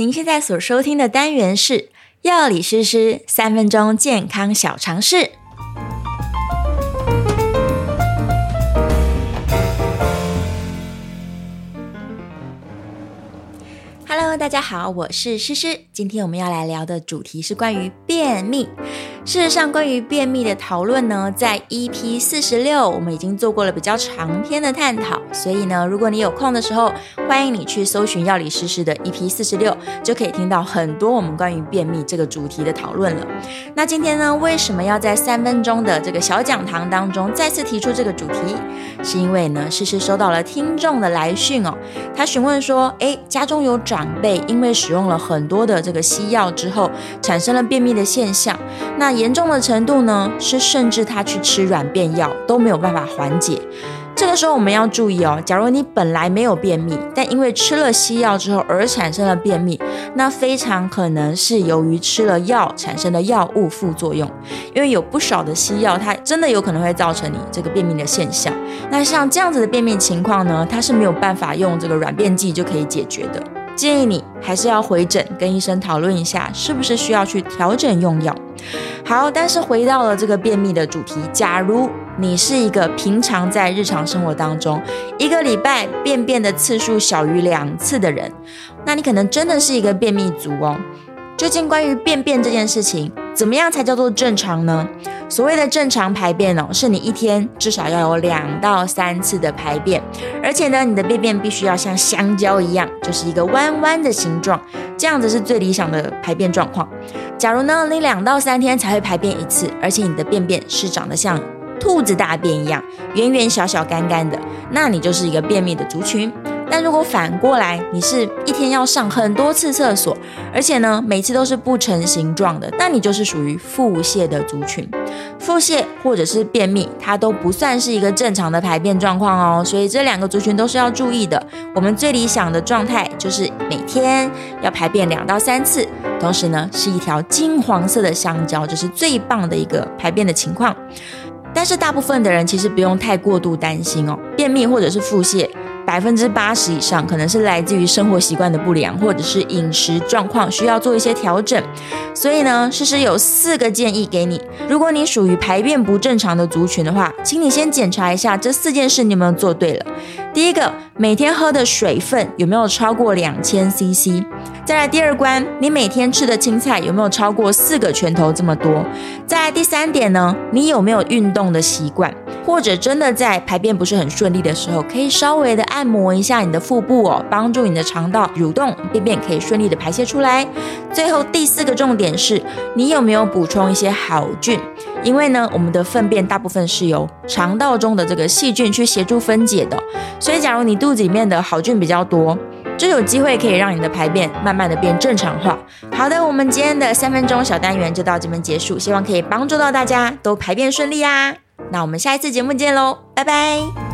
您现在所收听的单元是药理诗诗三分钟健康小常识。Hello，大家好，我是诗诗。今天我们要来聊的主题是关于便秘。事实上，关于便秘的讨论呢，在 EP 四十六我们已经做过了比较长篇的探讨。所以呢，如果你有空的时候，欢迎你去搜寻药理师师的 EP 四十六，就可以听到很多我们关于便秘这个主题的讨论了。那今天呢，为什么要在三分钟的这个小讲堂当中再次提出这个主题？是因为呢，诗诗收到了听众的来讯哦，他询问说，诶，家中有长辈因为使用了很多的这个西药之后，产生了便秘的现象，那严重的程度呢，是甚至他去吃软便药都没有办法缓解。这个时候我们要注意哦，假如你本来没有便秘，但因为吃了西药之后而产生了便秘，那非常可能是由于吃了药产生的药物副作用。因为有不少的西药，它真的有可能会造成你这个便秘的现象。那像这样子的便秘情况呢，它是没有办法用这个软便剂就可以解决的。建议你还是要回诊跟医生讨论一下，是不是需要去调整用药。好，但是回到了这个便秘的主题，假如你是一个平常在日常生活当中一个礼拜便便的次数小于两次的人，那你可能真的是一个便秘族哦。究竟关于便便这件事情，怎么样才叫做正常呢？所谓的正常排便哦，是你一天至少要有两到三次的排便，而且呢，你的便便必须要像香蕉一样，就是一个弯弯的形状，这样子是最理想的排便状况。假如呢，你两到三天才会排便一次，而且你的便便是长得像兔子大便一样，圆圆小小干干的，那你就是一个便秘的族群。但如果反过来，你是一天要上很多次厕所，而且呢，每次都是不成形状的，那你就是属于腹泻的族群。腹泻或者是便秘，它都不算是一个正常的排便状况哦，所以这两个族群都是要注意的。我们最理想的状态就是每天要排便两到三次，同时呢，是一条金黄色的香蕉，这是最棒的一个排便的情况。但是大部分的人其实不用太过度担心哦，便秘或者是腹泻。百分之八十以上可能是来自于生活习惯的不良，或者是饮食状况需要做一些调整。所以呢，诗诗有四个建议给你。如果你属于排便不正常的族群的话，请你先检查一下这四件事你有没有做对了。第一个，每天喝的水分有没有超过两千 CC？再来第二关，你每天吃的青菜有没有超过四个拳头这么多？再来第三点呢，你有没有运动的习惯？或者真的在排便不是很顺利的时候，可以稍微的按摩一下你的腹部哦，帮助你的肠道蠕动，便便可以顺利的排泄出来。最后第四个重点是，你有没有补充一些好菌？因为呢，我们的粪便大部分是由肠道中的这个细菌去协助分解的，所以假如你肚子里面的好菌比较多，就有机会可以让你的排便慢慢的变正常化。好的，我们今天的三分钟小单元就到这边结束，希望可以帮助到大家都排便顺利啊。那我们下一次节目见喽，拜拜。